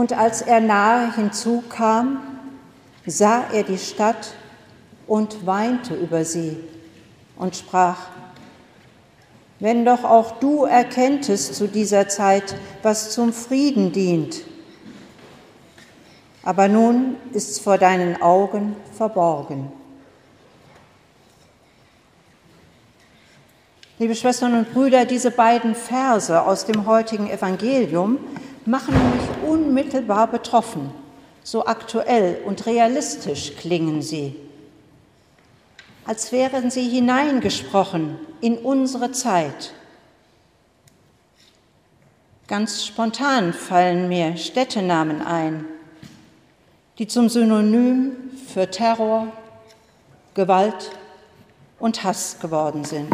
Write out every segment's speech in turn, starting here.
Und als er nahe hinzukam, sah er die Stadt und weinte über sie und sprach, wenn doch auch du erkenntest zu dieser Zeit, was zum Frieden dient. Aber nun ist's vor deinen Augen verborgen. Liebe Schwestern und Brüder, diese beiden Verse aus dem heutigen Evangelium machen mich unmittelbar betroffen. So aktuell und realistisch klingen sie, als wären sie hineingesprochen in unsere Zeit. Ganz spontan fallen mir Städtenamen ein, die zum Synonym für Terror, Gewalt und Hass geworden sind.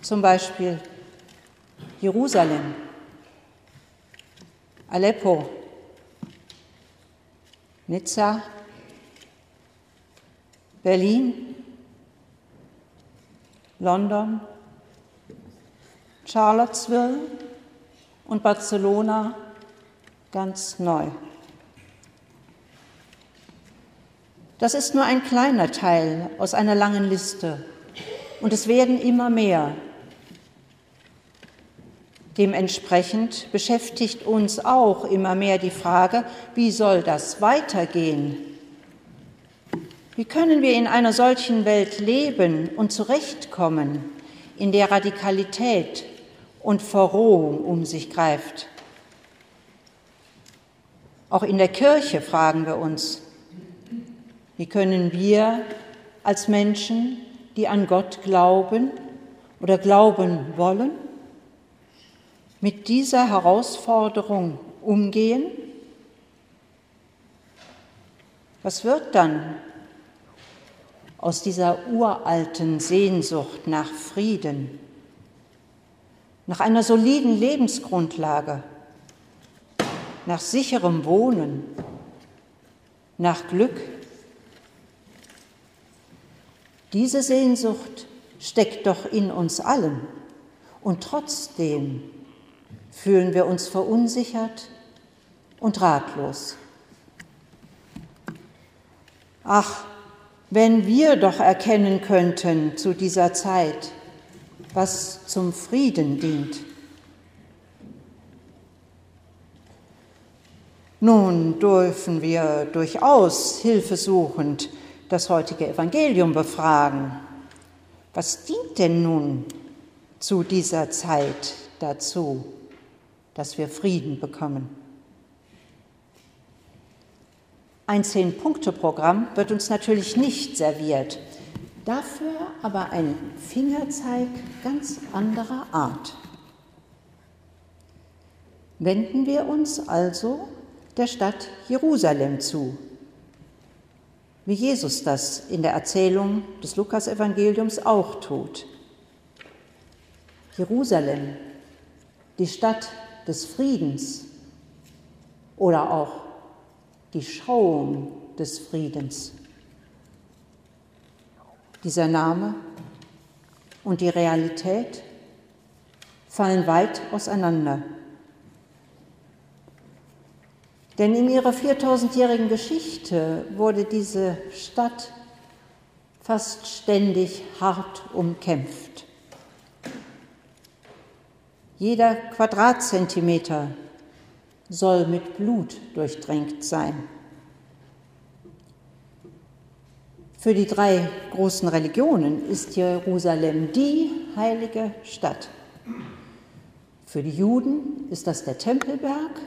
Zum Beispiel Jerusalem, Aleppo, Nizza, Berlin, London, Charlottesville und Barcelona ganz neu. Das ist nur ein kleiner Teil aus einer langen Liste und es werden immer mehr. Dementsprechend beschäftigt uns auch immer mehr die Frage, wie soll das weitergehen? Wie können wir in einer solchen Welt leben und zurechtkommen, in der Radikalität und Verrohung um sich greift? Auch in der Kirche fragen wir uns, wie können wir als Menschen, die an Gott glauben oder glauben wollen, mit dieser Herausforderung umgehen? Was wird dann aus dieser uralten Sehnsucht nach Frieden, nach einer soliden Lebensgrundlage, nach sicherem Wohnen, nach Glück? Diese Sehnsucht steckt doch in uns allen und trotzdem fühlen wir uns verunsichert und ratlos. Ach, wenn wir doch erkennen könnten zu dieser Zeit, was zum Frieden dient. Nun dürfen wir durchaus hilfesuchend das heutige Evangelium befragen. Was dient denn nun zu dieser Zeit dazu? Dass wir Frieden bekommen. Ein Zehn-Punkte-Programm wird uns natürlich nicht serviert, dafür aber ein Fingerzeig ganz anderer Art. Wenden wir uns also der Stadt Jerusalem zu, wie Jesus das in der Erzählung des Lukasevangeliums auch tut. Jerusalem, die Stadt des Friedens oder auch die Schauung des Friedens. Dieser Name und die Realität fallen weit auseinander. Denn in ihrer 4000-jährigen Geschichte wurde diese Stadt fast ständig hart umkämpft. Jeder Quadratzentimeter soll mit Blut durchdrängt sein. Für die drei großen Religionen ist Jerusalem die heilige Stadt. Für die Juden ist das der Tempelberg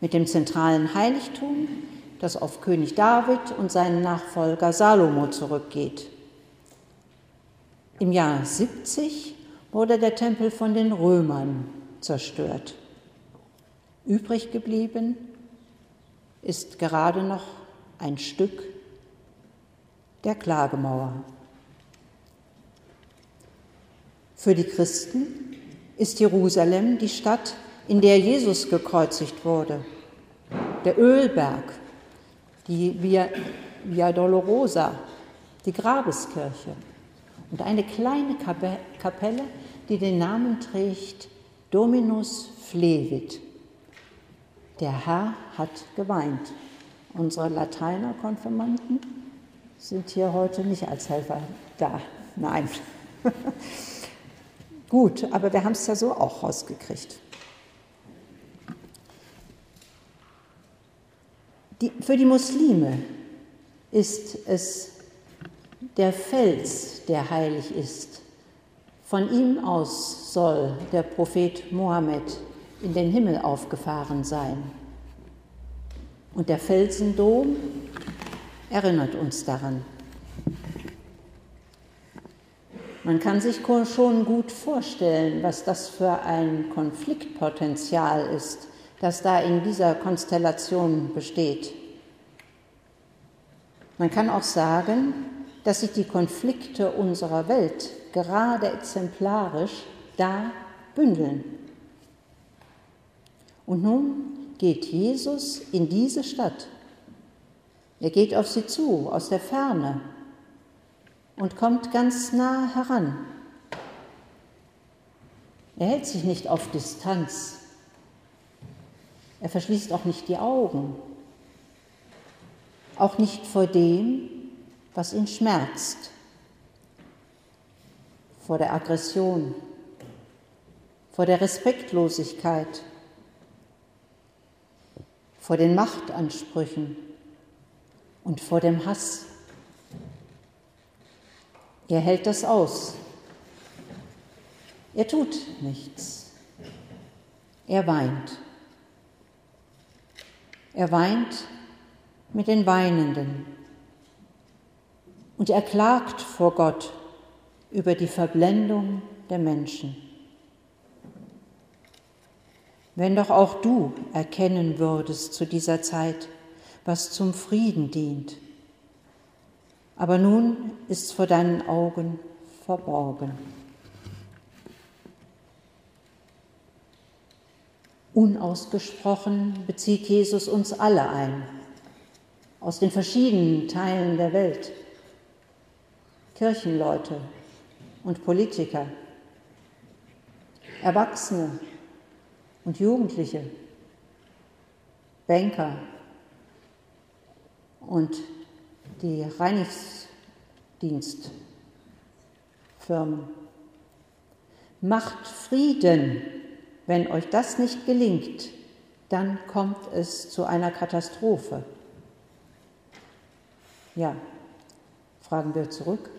mit dem zentralen Heiligtum, das auf König David und seinen Nachfolger Salomo zurückgeht. Im Jahr 70 wurde der Tempel von den Römern zerstört. Übrig geblieben ist gerade noch ein Stück der Klagemauer. Für die Christen ist Jerusalem die Stadt, in der Jesus gekreuzigt wurde, der Ölberg, die Via, Via Dolorosa, die Grabeskirche und eine kleine Kapelle die den Namen trägt Dominus Flevit. Der Herr hat geweint. Unsere Lateiner-Konfirmanden sind hier heute nicht als Helfer da. Nein. Gut, aber wir haben es ja so auch rausgekriegt. Die, für die Muslime ist es der Fels, der heilig ist. Von ihm aus soll der Prophet Mohammed in den Himmel aufgefahren sein. Und der Felsendom erinnert uns daran. Man kann sich schon gut vorstellen, was das für ein Konfliktpotenzial ist, das da in dieser Konstellation besteht. Man kann auch sagen, dass sich die Konflikte unserer Welt gerade exemplarisch da bündeln. Und nun geht Jesus in diese Stadt. Er geht auf sie zu, aus der Ferne, und kommt ganz nah heran. Er hält sich nicht auf Distanz. Er verschließt auch nicht die Augen, auch nicht vor dem, was ihn schmerzt, vor der Aggression, vor der Respektlosigkeit, vor den Machtansprüchen und vor dem Hass. Er hält das aus. Er tut nichts. Er weint. Er weint mit den Weinenden. Und er klagt vor Gott über die Verblendung der Menschen. Wenn doch auch du erkennen würdest zu dieser Zeit, was zum Frieden dient aber nun ist es vor deinen Augen verborgen. Unausgesprochen bezieht Jesus uns alle ein, aus den verschiedenen Teilen der Welt, Kirchenleute und Politiker, Erwachsene und Jugendliche, Banker und die Reinigungsdienstfirmen. Macht Frieden. Wenn euch das nicht gelingt, dann kommt es zu einer Katastrophe. Ja, fragen wir zurück.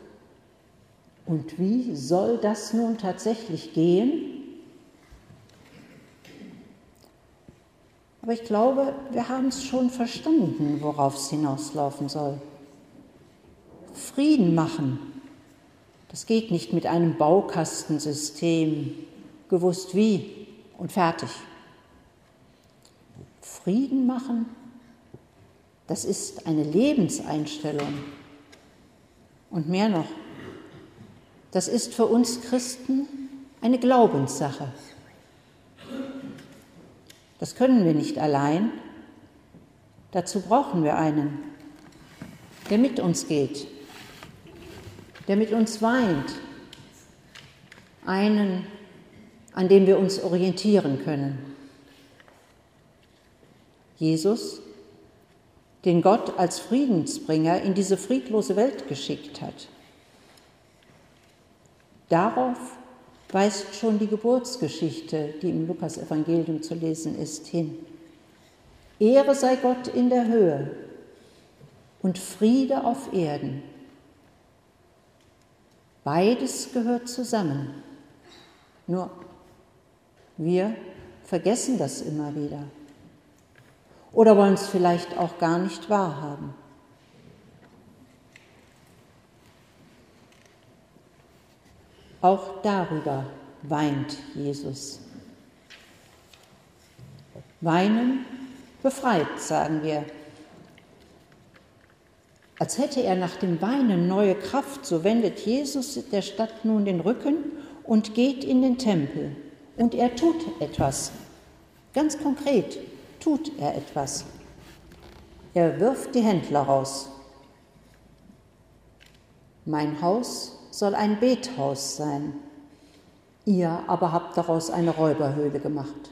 Und wie soll das nun tatsächlich gehen? Aber ich glaube, wir haben es schon verstanden, worauf es hinauslaufen soll. Frieden machen. Das geht nicht mit einem Baukastensystem, gewusst wie und fertig. Frieden machen, das ist eine Lebenseinstellung. Und mehr noch, das ist für uns Christen eine Glaubenssache. Das können wir nicht allein. Dazu brauchen wir einen, der mit uns geht, der mit uns weint, einen, an dem wir uns orientieren können. Jesus, den Gott als Friedensbringer in diese friedlose Welt geschickt hat. Darauf weist schon die Geburtsgeschichte, die im Lukasevangelium zu lesen ist, hin. Ehre sei Gott in der Höhe und Friede auf Erden Beides gehört zusammen. Nur wir vergessen das immer wieder oder wollen es vielleicht auch gar nicht wahrhaben. Auch darüber weint Jesus. Weinen befreit, sagen wir. Als hätte er nach dem Weinen neue Kraft, so wendet Jesus der Stadt nun den Rücken und geht in den Tempel. Und er tut etwas. Ganz konkret tut er etwas. Er wirft die Händler raus. Mein Haus soll ein Bethaus sein. Ihr aber habt daraus eine Räuberhöhle gemacht.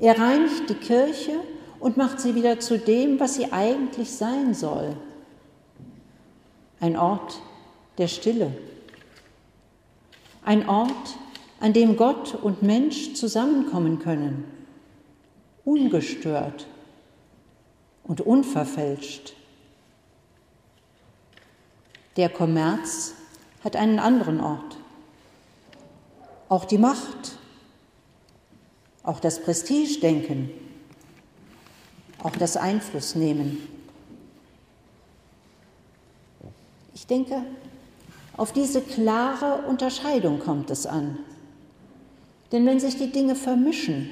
Er reinigt die Kirche und macht sie wieder zu dem, was sie eigentlich sein soll. Ein Ort der Stille. Ein Ort, an dem Gott und Mensch zusammenkommen können, ungestört und unverfälscht. Der Kommerz hat einen anderen Ort. Auch die Macht, auch das Prestigedenken, auch das Einflussnehmen. Ich denke, auf diese klare Unterscheidung kommt es an. Denn wenn sich die Dinge vermischen,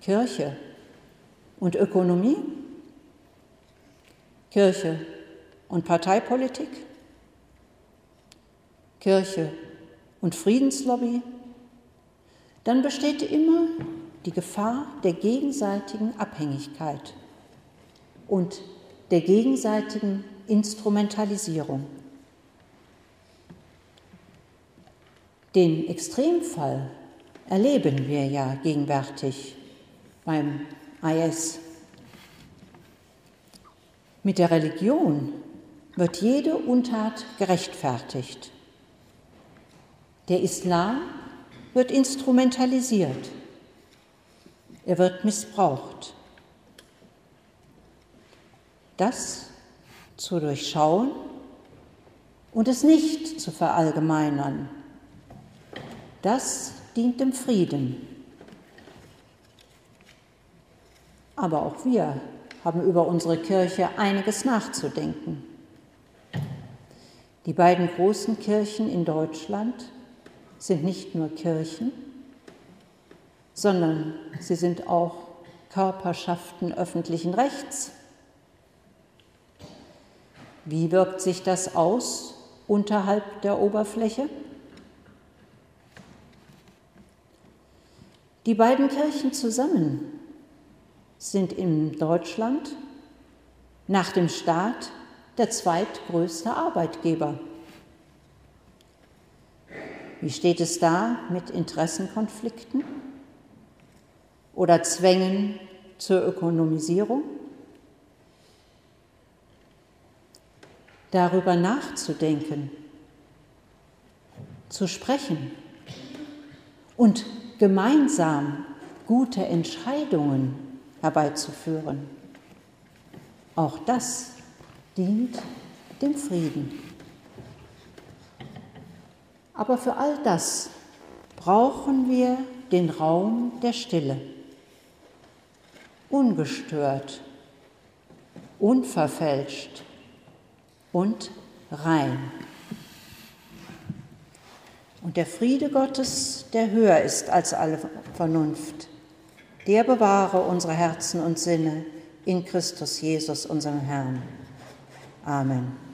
Kirche und Ökonomie, Kirche und Parteipolitik, Kirche und Friedenslobby, dann besteht immer die Gefahr der gegenseitigen Abhängigkeit und der gegenseitigen Instrumentalisierung. Den Extremfall erleben wir ja gegenwärtig beim IS. Mit der Religion wird jede Untat gerechtfertigt. Der Islam wird instrumentalisiert. Er wird missbraucht. Das zu durchschauen und es nicht zu verallgemeinern, das dient dem Frieden. Aber auch wir haben über unsere Kirche einiges nachzudenken. Die beiden großen Kirchen in Deutschland sind nicht nur Kirchen, sondern sie sind auch Körperschaften öffentlichen Rechts. Wie wirkt sich das aus unterhalb der Oberfläche? Die beiden Kirchen zusammen sind in Deutschland nach dem Staat der zweitgrößte Arbeitgeber. Wie steht es da mit Interessenkonflikten oder Zwängen zur Ökonomisierung? Darüber nachzudenken, zu sprechen und gemeinsam gute Entscheidungen herbeizuführen. Auch das dient dem Frieden. Aber für all das brauchen wir den Raum der Stille. Ungestört, unverfälscht und rein. Und der Friede Gottes, der höher ist als alle Vernunft, der bewahre unsere Herzen und Sinne in Christus Jesus, unserem Herrn. Amen.